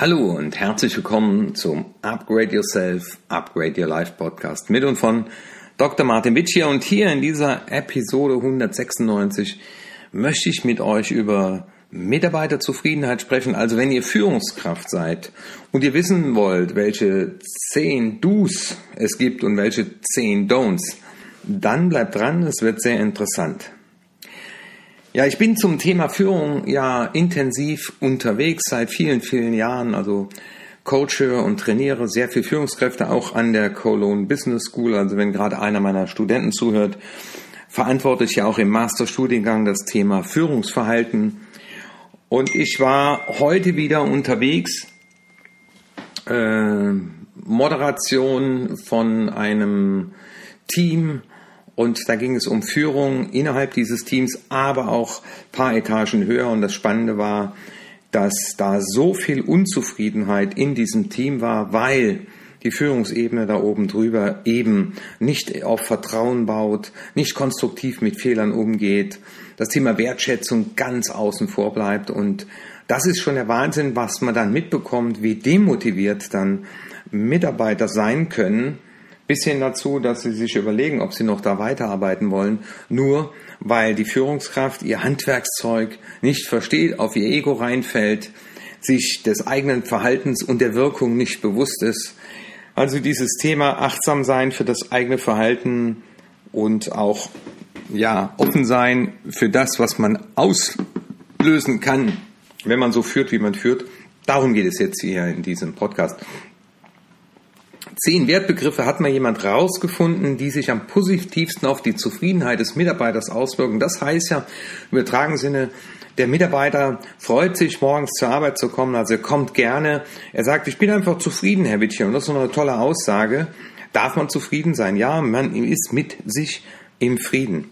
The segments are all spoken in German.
Hallo und herzlich willkommen zum Upgrade Yourself, Upgrade Your Life Podcast mit und von Dr. Martin Witsch hier. Und hier in dieser Episode 196 möchte ich mit euch über Mitarbeiterzufriedenheit sprechen. Also wenn ihr Führungskraft seid und ihr wissen wollt, welche 10 Do's es gibt und welche 10 Don'ts, dann bleibt dran, es wird sehr interessant. Ja, ich bin zum Thema Führung ja intensiv unterwegs seit vielen, vielen Jahren. Also coache und trainiere sehr viel Führungskräfte auch an der Cologne Business School. Also wenn gerade einer meiner Studenten zuhört, verantworte ich ja auch im Masterstudiengang das Thema Führungsverhalten. Und ich war heute wieder unterwegs, äh, Moderation von einem Team und da ging es um Führung innerhalb dieses Teams, aber auch paar Etagen höher. Und das Spannende war, dass da so viel Unzufriedenheit in diesem Team war, weil die Führungsebene da oben drüber eben nicht auf Vertrauen baut, nicht konstruktiv mit Fehlern umgeht, das Thema Wertschätzung ganz außen vor bleibt und das ist schon der Wahnsinn, was man dann mitbekommt, wie demotiviert dann Mitarbeiter sein können, bis hin dazu, dass sie sich überlegen, ob sie noch da weiterarbeiten wollen, nur weil die Führungskraft ihr Handwerkszeug nicht versteht, auf ihr Ego reinfällt, sich des eigenen Verhaltens und der Wirkung nicht bewusst ist. Also dieses Thema achtsam sein für das eigene Verhalten und auch ja, offen sein für das, was man auslösen kann, wenn man so führt, wie man führt. Darum geht es jetzt hier in diesem Podcast. Zehn Wertbegriffe hat mal jemand rausgefunden, die sich am positivsten auf die Zufriedenheit des Mitarbeiters auswirken. Das heißt ja im übertragenen Sinne, der Mitarbeiter freut sich, morgens zur Arbeit zu kommen, also er kommt gerne. Er sagt, ich bin einfach zufrieden, Herr Wittchen. Und das ist eine tolle Aussage. Darf man zufrieden sein? Ja, man ist mit sich im Frieden.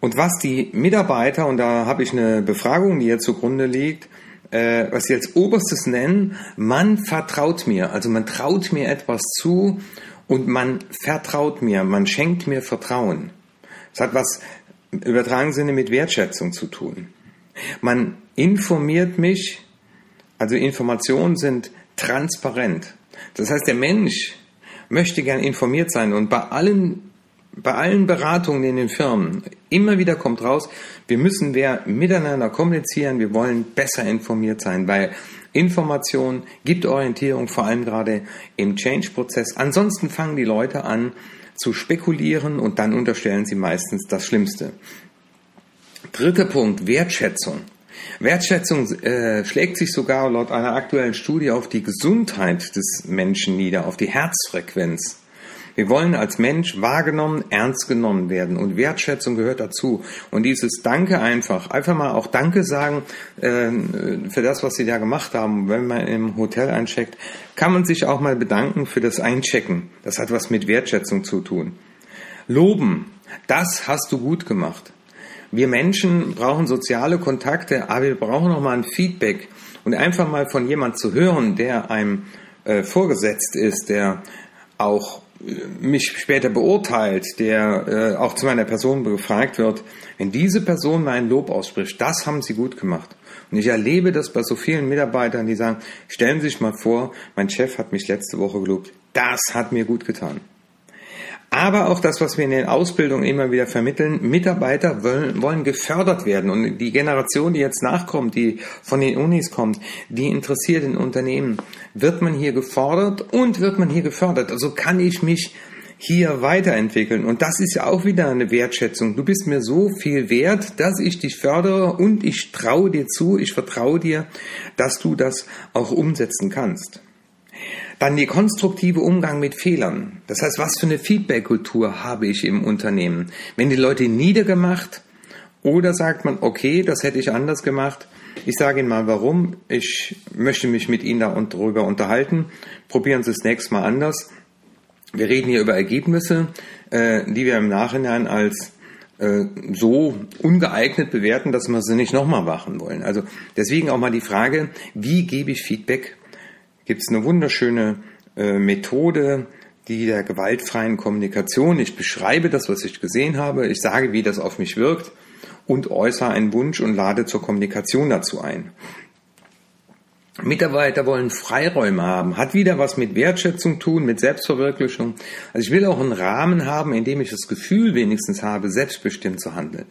Und was die Mitarbeiter, und da habe ich eine Befragung, die hier zugrunde liegt, äh, was sie als oberstes nennen, man vertraut mir. Also man traut mir etwas zu und man vertraut mir, man schenkt mir Vertrauen. Das hat was im übertragenen Sinne mit Wertschätzung zu tun. Man informiert mich, also Informationen sind transparent. Das heißt, der Mensch möchte gern informiert sein und bei allen bei allen Beratungen in den Firmen, immer wieder kommt raus, wir müssen mehr miteinander kommunizieren, wir wollen besser informiert sein, weil Information gibt Orientierung, vor allem gerade im Change-Prozess. Ansonsten fangen die Leute an zu spekulieren und dann unterstellen sie meistens das Schlimmste. Dritter Punkt, Wertschätzung. Wertschätzung äh, schlägt sich sogar laut einer aktuellen Studie auf die Gesundheit des Menschen nieder, auf die Herzfrequenz. Wir wollen als Mensch wahrgenommen, ernst genommen werden und Wertschätzung gehört dazu. Und dieses Danke einfach, einfach mal auch Danke sagen äh, für das, was Sie da gemacht haben. Wenn man im Hotel eincheckt, kann man sich auch mal bedanken für das Einchecken. Das hat was mit Wertschätzung zu tun. Loben, das hast du gut gemacht. Wir Menschen brauchen soziale Kontakte, aber wir brauchen auch mal ein Feedback und einfach mal von jemand zu hören, der einem äh, vorgesetzt ist, der auch mich später beurteilt, der äh, auch zu meiner Person befragt wird, wenn diese Person mein Lob ausspricht, das haben sie gut gemacht. Und ich erlebe das bei so vielen Mitarbeitern, die sagen, stellen Sie sich mal vor, mein Chef hat mich letzte Woche gelobt, das hat mir gut getan. Aber auch das, was wir in den Ausbildungen immer wieder vermitteln, Mitarbeiter wollen, wollen gefördert werden. Und die Generation, die jetzt nachkommt, die von den Unis kommt, die interessiert in Unternehmen, wird man hier gefordert und wird man hier gefördert. Also kann ich mich hier weiterentwickeln. Und das ist ja auch wieder eine Wertschätzung. Du bist mir so viel wert, dass ich dich fördere und ich traue dir zu, ich vertraue dir, dass du das auch umsetzen kannst. Dann die konstruktive Umgang mit Fehlern. Das heißt, was für eine Feedback-Kultur habe ich im Unternehmen? Wenn die Leute niedergemacht oder sagt man, okay, das hätte ich anders gemacht. Ich sage Ihnen mal warum. Ich möchte mich mit Ihnen darüber unterhalten. Probieren Sie es nächstes Mal anders. Wir reden hier über Ergebnisse, äh, die wir im Nachhinein als äh, so ungeeignet bewerten, dass wir sie nicht nochmal machen wollen. Also deswegen auch mal die Frage, wie gebe ich Feedback gibt es eine wunderschöne äh, Methode, die der gewaltfreien Kommunikation. Ich beschreibe das, was ich gesehen habe, ich sage, wie das auf mich wirkt und äußere einen Wunsch und lade zur Kommunikation dazu ein. Mitarbeiter wollen Freiräume haben, hat wieder was mit Wertschätzung tun, mit Selbstverwirklichung. Also ich will auch einen Rahmen haben, in dem ich das Gefühl wenigstens habe, selbstbestimmt zu handeln.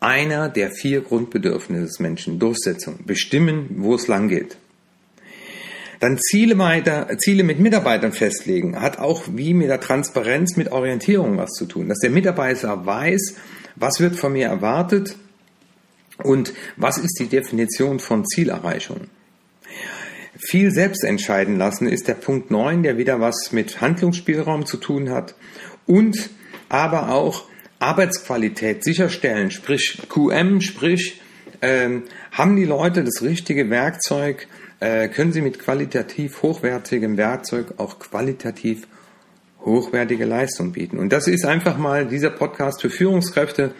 Einer der vier Grundbedürfnisse des Menschen, Durchsetzung, bestimmen, wo es lang geht. Dann Ziele, weiter, Ziele mit Mitarbeitern festlegen, hat auch wie mit der Transparenz, mit Orientierung was zu tun. Dass der Mitarbeiter weiß, was wird von mir erwartet und was ist die Definition von Zielerreichung. Viel selbst entscheiden lassen ist der Punkt 9, der wieder was mit Handlungsspielraum zu tun hat und aber auch Arbeitsqualität sicherstellen, sprich QM, sprich ähm, haben die Leute das richtige Werkzeug, äh, können sie mit qualitativ hochwertigem Werkzeug auch qualitativ hochwertige Leistung bieten. Und das ist einfach mal dieser Podcast für Führungskräfte,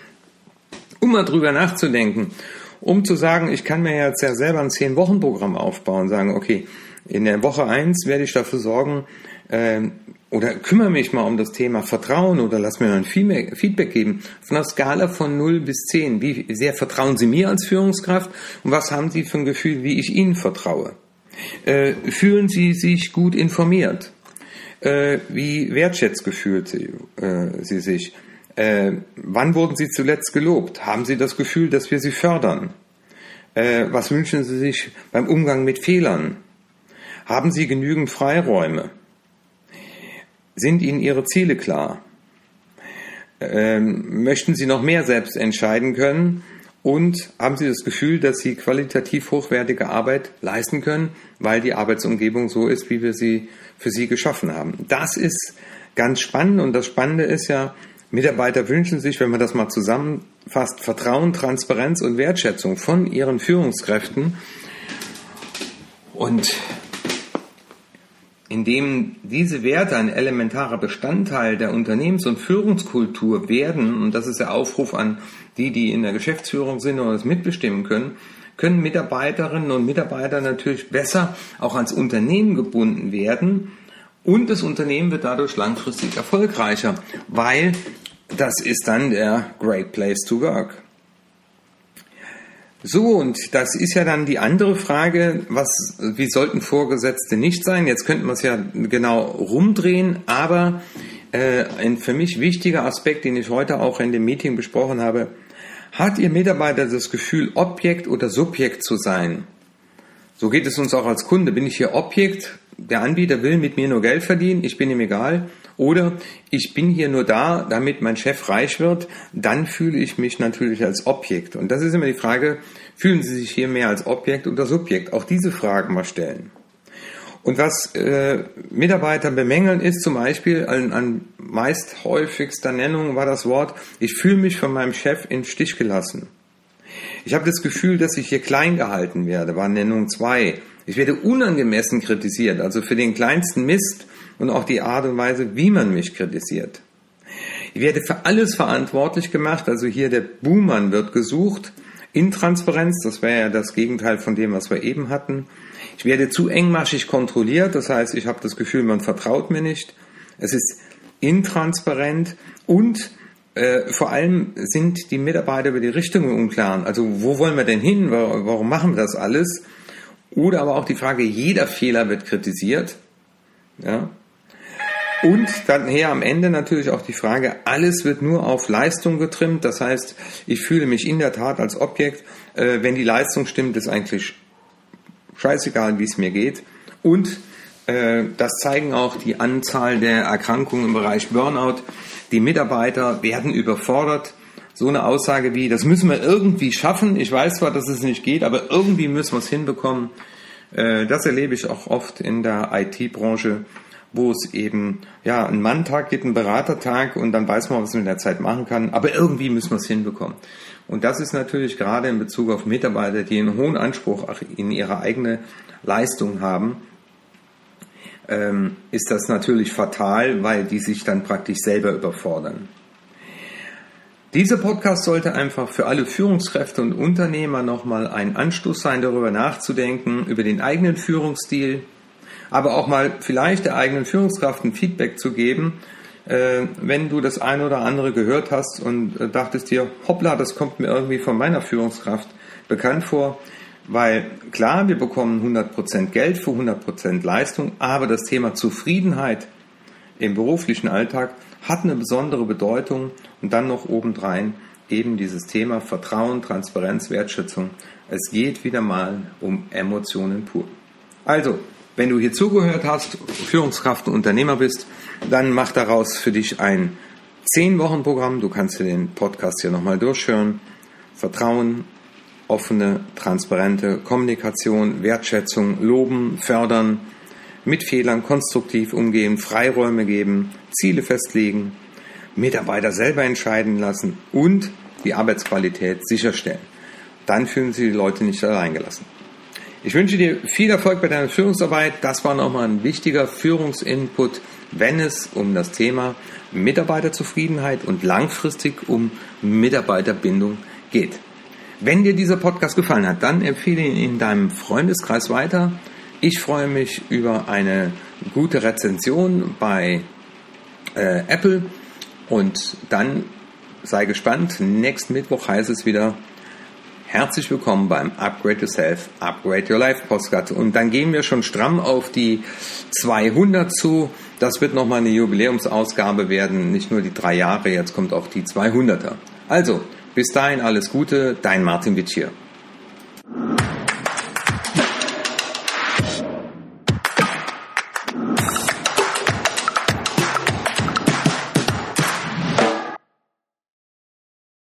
um mal drüber nachzudenken um zu sagen, ich kann mir jetzt ja selber ein Zehn-Wochen-Programm aufbauen, sagen, okay, in der Woche eins werde ich dafür sorgen, äh, oder kümmere mich mal um das Thema Vertrauen oder lass mir mal ein Feedback geben von einer Skala von 0 bis 10. Wie sehr vertrauen Sie mir als Führungskraft und was haben Sie für ein Gefühl, wie ich Ihnen vertraue? Äh, fühlen Sie sich gut informiert? Äh, wie wertschätzt gefühlt Sie, äh, Sie sich? Äh, wann wurden Sie zuletzt gelobt? Haben Sie das Gefühl, dass wir Sie fördern? Äh, was wünschen Sie sich beim Umgang mit Fehlern? Haben Sie genügend Freiräume? Sind Ihnen Ihre Ziele klar? Ähm, möchten Sie noch mehr selbst entscheiden können? Und haben Sie das Gefühl, dass Sie qualitativ hochwertige Arbeit leisten können, weil die Arbeitsumgebung so ist, wie wir sie für Sie geschaffen haben? Das ist ganz spannend und das Spannende ist ja, Mitarbeiter wünschen sich, wenn man das mal zusammenfasst, Vertrauen, Transparenz und Wertschätzung von ihren Führungskräften. Und indem diese Werte ein elementarer Bestandteil der Unternehmens- und Führungskultur werden, und das ist der Aufruf an die, die in der Geschäftsführung sind oder das mitbestimmen können, können Mitarbeiterinnen und Mitarbeiter natürlich besser auch ans Unternehmen gebunden werden und das Unternehmen wird dadurch langfristig erfolgreicher, weil das ist dann der Great Place to Work. So, und das ist ja dann die andere Frage, was, wie sollten Vorgesetzte nicht sein? Jetzt könnten wir es ja genau rumdrehen, aber äh, ein für mich wichtiger Aspekt, den ich heute auch in dem Meeting besprochen habe, hat Ihr Mitarbeiter das Gefühl, Objekt oder Subjekt zu sein? So geht es uns auch als Kunde. Bin ich hier Objekt? Der Anbieter will mit mir nur Geld verdienen, ich bin ihm egal. Oder ich bin hier nur da, damit mein Chef reich wird, dann fühle ich mich natürlich als Objekt. Und das ist immer die Frage, fühlen Sie sich hier mehr als Objekt oder Subjekt? Auch diese Fragen mal stellen. Und was äh, Mitarbeiter bemängeln ist zum Beispiel, an, an meist häufigster Nennung war das Wort, ich fühle mich von meinem Chef in Stich gelassen. Ich habe das Gefühl, dass ich hier klein gehalten werde, war Nennung 2. Ich werde unangemessen kritisiert, also für den kleinsten Mist und auch die Art und Weise, wie man mich kritisiert. Ich werde für alles verantwortlich gemacht, also hier der Buhmann wird gesucht. Intransparenz, das wäre ja das Gegenteil von dem, was wir eben hatten. Ich werde zu engmaschig kontrolliert, das heißt, ich habe das Gefühl, man vertraut mir nicht. Es ist intransparent und äh, vor allem sind die Mitarbeiter über die Richtung unklar. Also wo wollen wir denn hin? Warum machen wir das alles? Oder aber auch die Frage, jeder Fehler wird kritisiert. Ja? Und dann her am Ende natürlich auch die Frage, alles wird nur auf Leistung getrimmt. Das heißt, ich fühle mich in der Tat als Objekt. Äh, wenn die Leistung stimmt, ist eigentlich scheißegal, wie es mir geht. Und äh, das zeigen auch die Anzahl der Erkrankungen im Bereich Burnout. Die Mitarbeiter werden überfordert. So eine Aussage wie, das müssen wir irgendwie schaffen. Ich weiß zwar, dass es nicht geht, aber irgendwie müssen wir es hinbekommen. Äh, das erlebe ich auch oft in der IT-Branche, wo es eben ja einen Manntag gibt, einen Beratertag und dann weiß man, was man in der Zeit machen kann. Aber irgendwie müssen wir es hinbekommen. Und das ist natürlich gerade in Bezug auf Mitarbeiter, die einen hohen Anspruch in ihre eigene Leistung haben, ähm, ist das natürlich fatal, weil die sich dann praktisch selber überfordern. Dieser Podcast sollte einfach für alle Führungskräfte und Unternehmer nochmal ein Anstoß sein, darüber nachzudenken, über den eigenen Führungsstil, aber auch mal vielleicht der eigenen Führungskraft ein Feedback zu geben, äh, wenn du das eine oder andere gehört hast und äh, dachtest dir, hoppla, das kommt mir irgendwie von meiner Führungskraft bekannt vor, Weil klar, wir bekommen 100% Geld für 100% Leistung, aber das Thema Zufriedenheit im beruflichen Alltag hat eine besondere Bedeutung und dann noch obendrein eben dieses Thema Vertrauen, Transparenz, Wertschätzung. Es geht wieder mal um Emotionen pur. Also, wenn du hier zugehört hast, Führungskraft und Unternehmer bist, dann mach daraus für dich ein 10-Wochen-Programm. Du kannst dir den Podcast hier nochmal durchhören. Vertrauen, offene, transparente Kommunikation, Wertschätzung, loben, fördern, mit Fehlern konstruktiv umgehen, Freiräume geben, Ziele festlegen, Mitarbeiter selber entscheiden lassen und die Arbeitsqualität sicherstellen. Dann fühlen sich die Leute nicht allein gelassen. Ich wünsche dir viel Erfolg bei deiner Führungsarbeit. Das war nochmal ein wichtiger Führungsinput, wenn es um das Thema Mitarbeiterzufriedenheit und langfristig um Mitarbeiterbindung geht. Wenn dir dieser Podcast gefallen hat, dann empfehle ihn in deinem Freundeskreis weiter. Ich freue mich über eine gute Rezension bei äh, Apple und dann sei gespannt. Nächsten Mittwoch heißt es wieder herzlich willkommen beim Upgrade Yourself, Upgrade Your Life Postcard. Und dann gehen wir schon stramm auf die 200 zu. Das wird nochmal eine Jubiläumsausgabe werden. Nicht nur die drei Jahre, jetzt kommt auch die 200er. Also, bis dahin alles Gute, dein Martin Witsch hier.